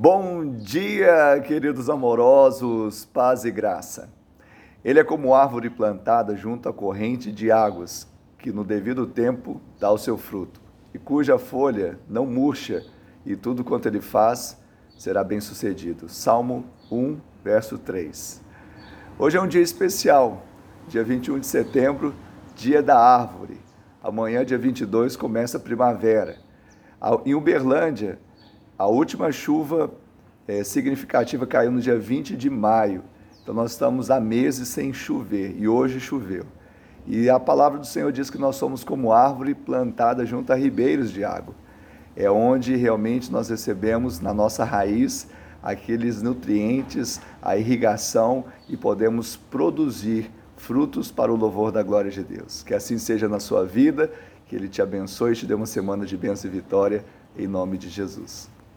Bom dia, queridos amorosos, paz e graça. Ele é como árvore plantada junto à corrente de águas, que no devido tempo dá o seu fruto, e cuja folha não murcha, e tudo quanto ele faz será bem sucedido. Salmo 1, verso 3. Hoje é um dia especial, dia 21 de setembro, dia da árvore. Amanhã, dia 22, começa a primavera. Em Uberlândia, a última chuva é, significativa caiu no dia 20 de maio. Então nós estamos há meses sem chover e hoje choveu. E a palavra do Senhor diz que nós somos como árvore plantada junto a ribeiros de água. É onde realmente nós recebemos na nossa raiz aqueles nutrientes, a irrigação e podemos produzir frutos para o louvor da glória de Deus. Que assim seja na sua vida, que Ele te abençoe e te dê uma semana de bênção e vitória, em nome de Jesus.